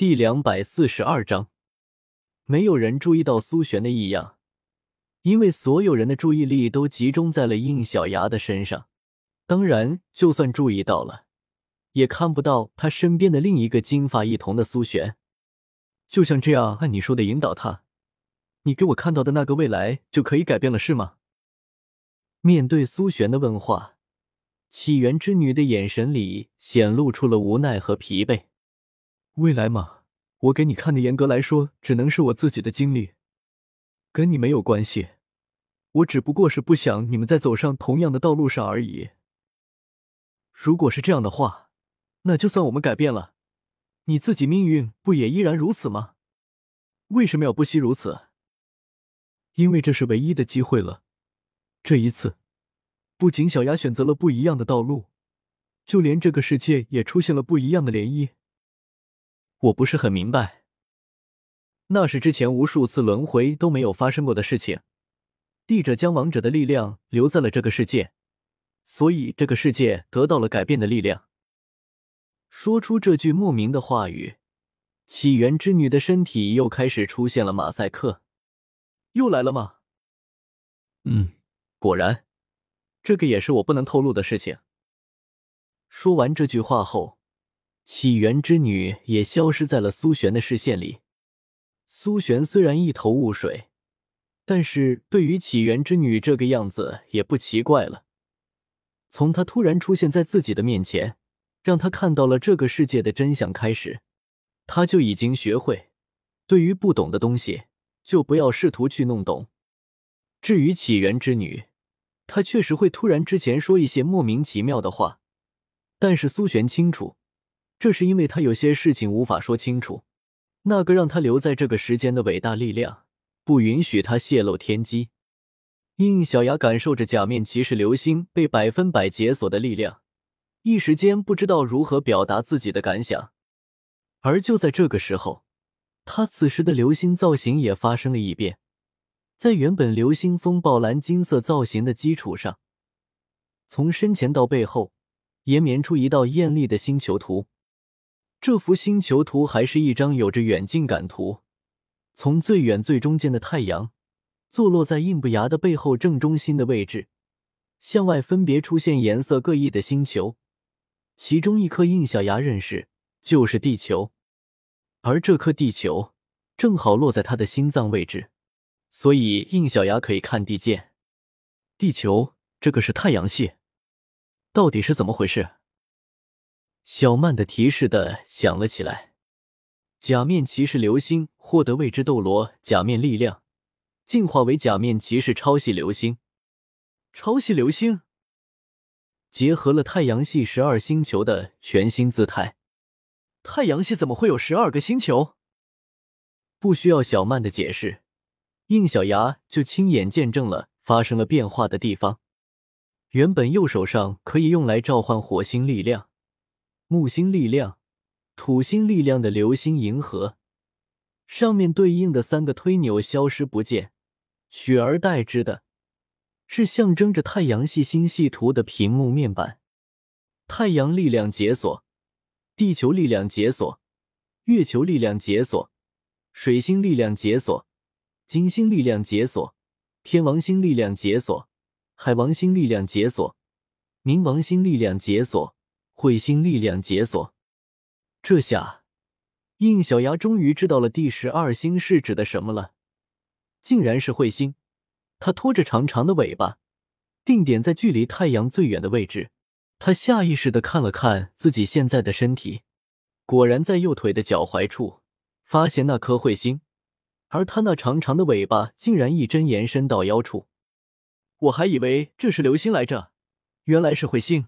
第两百四十二章，没有人注意到苏璇的异样，因为所有人的注意力都集中在了应小牙的身上。当然，就算注意到了，也看不到他身边的另一个金发异瞳的苏璇。就像这样，按你说的引导他，你给我看到的那个未来就可以改变了，是吗？面对苏璇的问话，起源之女的眼神里显露出了无奈和疲惫。未来嘛，我给你看的，严格来说，只能是我自己的经历，跟你没有关系。我只不过是不想你们再走上同样的道路上而已。如果是这样的话，那就算我们改变了，你自己命运不也依然如此吗？为什么要不惜如此？因为这是唯一的机会了。这一次，不仅小牙选择了不一样的道路，就连这个世界也出现了不一样的涟漪。我不是很明白，那是之前无数次轮回都没有发生过的事情。帝者将王者的力量留在了这个世界，所以这个世界得到了改变的力量。说出这句莫名的话语，起源之女的身体又开始出现了马赛克。又来了吗？嗯，果然，这个也是我不能透露的事情。说完这句话后。起源之女也消失在了苏璇的视线里。苏璇虽然一头雾水，但是对于起源之女这个样子也不奇怪了。从她突然出现在自己的面前，让他看到了这个世界的真相开始，他就已经学会，对于不懂的东西就不要试图去弄懂。至于起源之女，她确实会突然之前说一些莫名其妙的话，但是苏璇清楚。这是因为他有些事情无法说清楚，那个让他留在这个时间的伟大力量不允许他泄露天机。应小牙感受着假面骑士流星被百分百解锁的力量，一时间不知道如何表达自己的感想。而就在这个时候，他此时的流星造型也发生了异变，在原本流星风暴蓝金色造型的基础上，从身前到背后延绵出一道艳丽的星球图。这幅星球图还是一张有着远近感图，从最远最中间的太阳，坐落在印不牙的背后正中心的位置，向外分别出现颜色各异的星球，其中一颗印小牙认识就是地球，而这颗地球正好落在他的心脏位置，所以印小牙可以看地见。地球这个是太阳系，到底是怎么回事？小曼的提示的响了起来。假面骑士流星获得未知斗罗假面力量，进化为假面骑士超系流星。超系流星结合了太阳系十二星球的全新姿态。太阳系怎么会有十二个星球？不需要小曼的解释，应小牙就亲眼见证了发生了变化的地方。原本右手上可以用来召唤火星力量。木星力量、土星力量的流星银河，上面对应的三个推钮消失不见，取而代之的是象征着太阳系星系图的屏幕面板。太阳力量解锁，地球力量解锁，月球力量解锁，水星力量解锁，金星力量解锁，天王星力量解锁，海王星力量解锁，冥王星力量解锁。彗星力量解锁，这下应小牙终于知道了第十二星是指的什么了，竟然是彗星。它拖着长长的尾巴，定点在距离太阳最远的位置。他下意识的看了看自己现在的身体，果然在右腿的脚踝处发现那颗彗星，而它那长长的尾巴竟然一针延伸到腰处。我还以为这是流星来着，原来是彗星。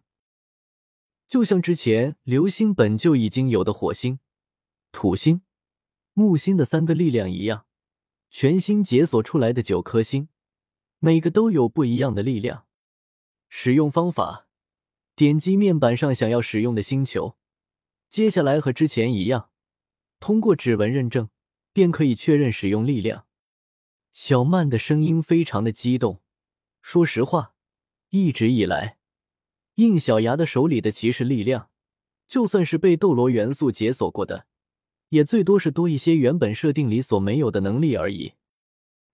就像之前流星本就已经有的火星、土星、木星的三个力量一样，全新解锁出来的九颗星，每个都有不一样的力量。使用方法：点击面板上想要使用的星球，接下来和之前一样，通过指纹认证，便可以确认使用力量。小曼的声音非常的激动。说实话，一直以来。应小牙的手里的骑士力量，就算是被斗罗元素解锁过的，也最多是多一些原本设定里所没有的能力而已。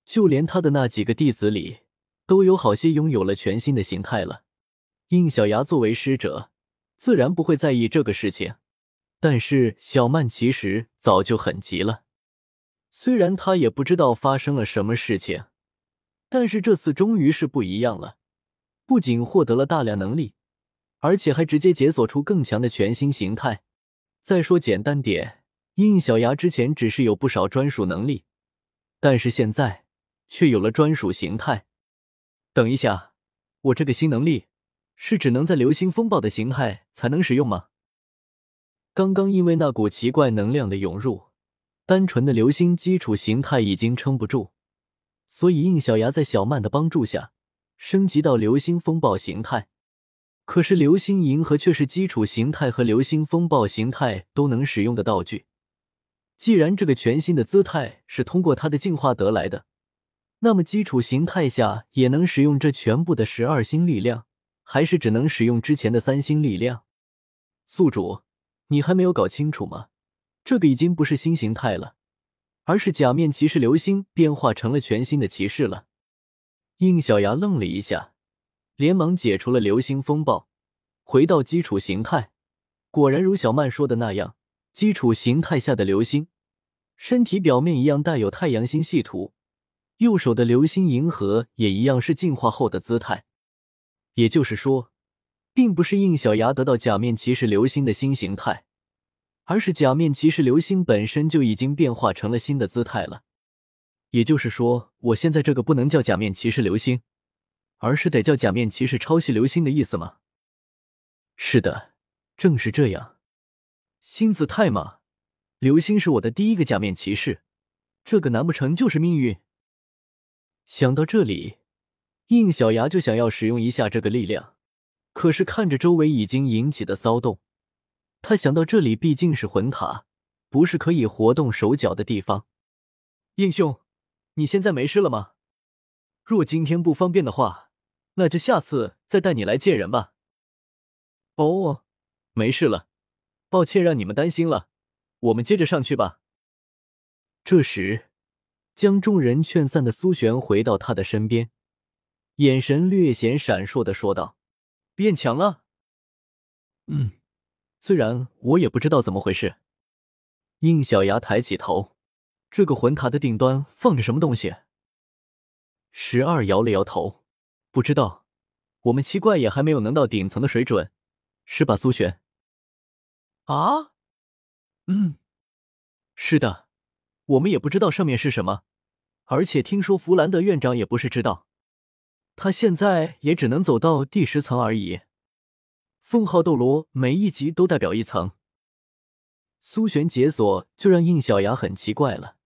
就连他的那几个弟子里，都有好些拥有了全新的形态了。应小牙作为师者，自然不会在意这个事情。但是小曼其实早就很急了。虽然他也不知道发生了什么事情，但是这次终于是不一样了，不仅获得了大量能力，而且还直接解锁出更强的全新形态。再说简单点，应小牙之前只是有不少专属能力，但是现在却有了专属形态。等一下，我这个新能力是只能在流星风暴的形态才能使用吗？刚刚因为那股奇怪能量的涌入。单纯的流星基础形态已经撑不住，所以应小牙在小曼的帮助下升级到流星风暴形态。可是流星银河却是基础形态和流星风暴形态都能使用的道具。既然这个全新的姿态是通过它的进化得来的，那么基础形态下也能使用这全部的十二星力量，还是只能使用之前的三星力量？宿主，你还没有搞清楚吗？这个已经不是新形态了，而是假面骑士流星变化成了全新的骑士了。应小牙愣了一下，连忙解除了流星风暴，回到基础形态。果然如小曼说的那样，基础形态下的流星，身体表面一样带有太阳星系图，右手的流星银河也一样是进化后的姿态。也就是说，并不是应小牙得到假面骑士流星的新形态。而是假面骑士流星本身就已经变化成了新的姿态了，也就是说，我现在这个不能叫假面骑士流星，而是得叫假面骑士抄袭流星的意思吗？是的，正是这样。新姿态嘛，流星是我的第一个假面骑士，这个难不成就是命运？想到这里，应小牙就想要使用一下这个力量，可是看着周围已经引起的骚动。他想到这里毕竟是魂塔，不是可以活动手脚的地方。英兄，你现在没事了吗？若今天不方便的话，那就下次再带你来见人吧。哦，没事了，抱歉让你们担心了。我们接着上去吧。这时，将众人劝散的苏璇回到他的身边，眼神略显闪烁的说道：“变强了。”嗯。虽然我也不知道怎么回事，应小牙抬起头，这个魂塔的顶端放着什么东西？十二摇了摇头，不知道。我们七怪也还没有能到顶层的水准，是吧，苏璇？啊？嗯，是的，我们也不知道上面是什么，而且听说弗兰德院长也不是知道，他现在也只能走到第十层而已。封号斗罗每一级都代表一层，苏璇解锁就让应小牙很奇怪了。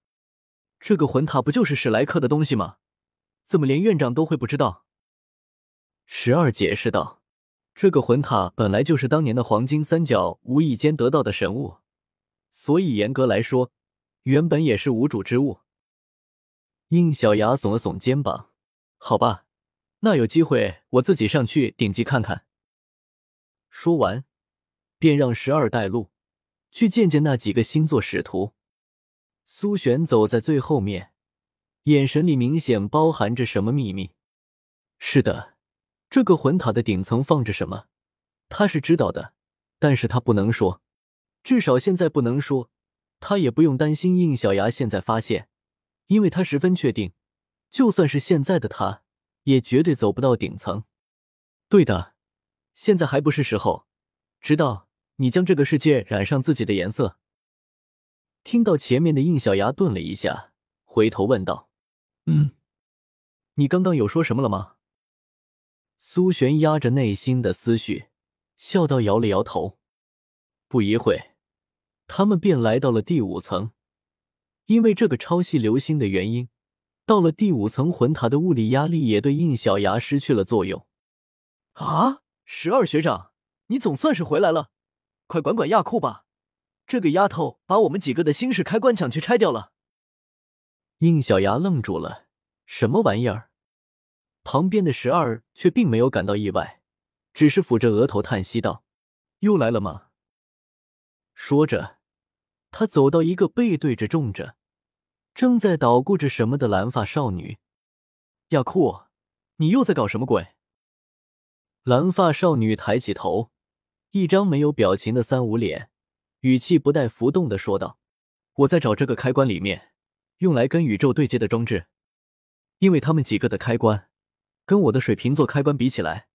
这个魂塔不就是史莱克的东西吗？怎么连院长都会不知道？十二解释道：“这个魂塔本来就是当年的黄金三角无意间得到的神物，所以严格来说，原本也是无主之物。”应小牙耸了耸肩膀：“好吧，那有机会我自己上去顶级看看。”说完，便让十二带路，去见见那几个星座使徒。苏璇走在最后面，眼神里明显包含着什么秘密。是的，这个魂塔的顶层放着什么，他是知道的，但是他不能说，至少现在不能说。他也不用担心应小牙现在发现，因为他十分确定，就算是现在的他，也绝对走不到顶层。对的。现在还不是时候，直到你将这个世界染上自己的颜色。听到前面的应小牙顿了一下，回头问道：“嗯，你刚刚有说什么了吗？”苏璇压着内心的思绪，笑道，摇了摇头。不一会，他们便来到了第五层。因为这个超系流星的原因，到了第五层，魂塔的物理压力也对应小牙失去了作用。啊！十二学长，你总算是回来了，快管管亚库吧！这个丫头把我们几个的心事开关抢去拆掉了。应小牙愣住了，什么玩意儿？旁边的十二却并没有感到意外，只是抚着额头叹息道：“又来了吗？”说着，他走到一个背对着种着、正在捣鼓着什么的蓝发少女。亚库，你又在搞什么鬼？蓝发少女抬起头，一张没有表情的三五脸，语气不带浮动的说道：“我在找这个开关里面用来跟宇宙对接的装置，因为他们几个的开关跟我的水瓶座开关比起来，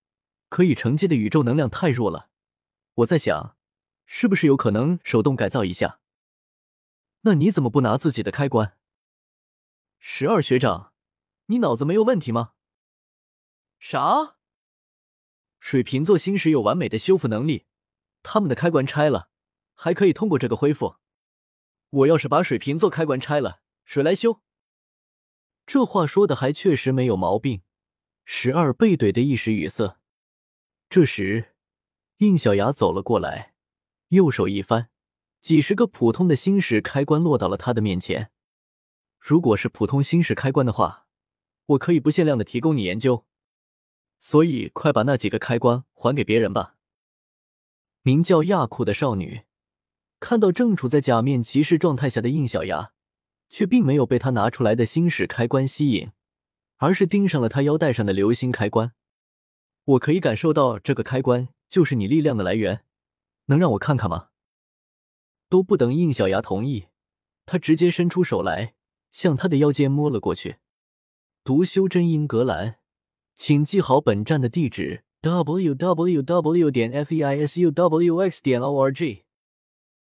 可以承接的宇宙能量太弱了。我在想，是不是有可能手动改造一下？”那你怎么不拿自己的开关？十二学长，你脑子没有问题吗？啥？水瓶座星石有完美的修复能力，他们的开关拆了，还可以通过这个恢复。我要是把水瓶座开关拆了，谁来修？这话说的还确实没有毛病。十二背怼的一时语塞。这时，应小牙走了过来，右手一翻。几十个普通的星矢开关落到了他的面前。如果是普通星矢开关的话，我可以不限量的提供你研究。所以，快把那几个开关还给别人吧。名叫亚库的少女看到正处在假面骑士状态下的应小牙，却并没有被他拿出来的星矢开关吸引，而是盯上了他腰带上的流星开关。我可以感受到这个开关就是你力量的来源，能让我看看吗？都不等应小牙同意，他直接伸出手来，向他的腰间摸了过去。读修真英格兰，请记好本站的地址：w w w. 点 f e i s u w x. 点 o r g。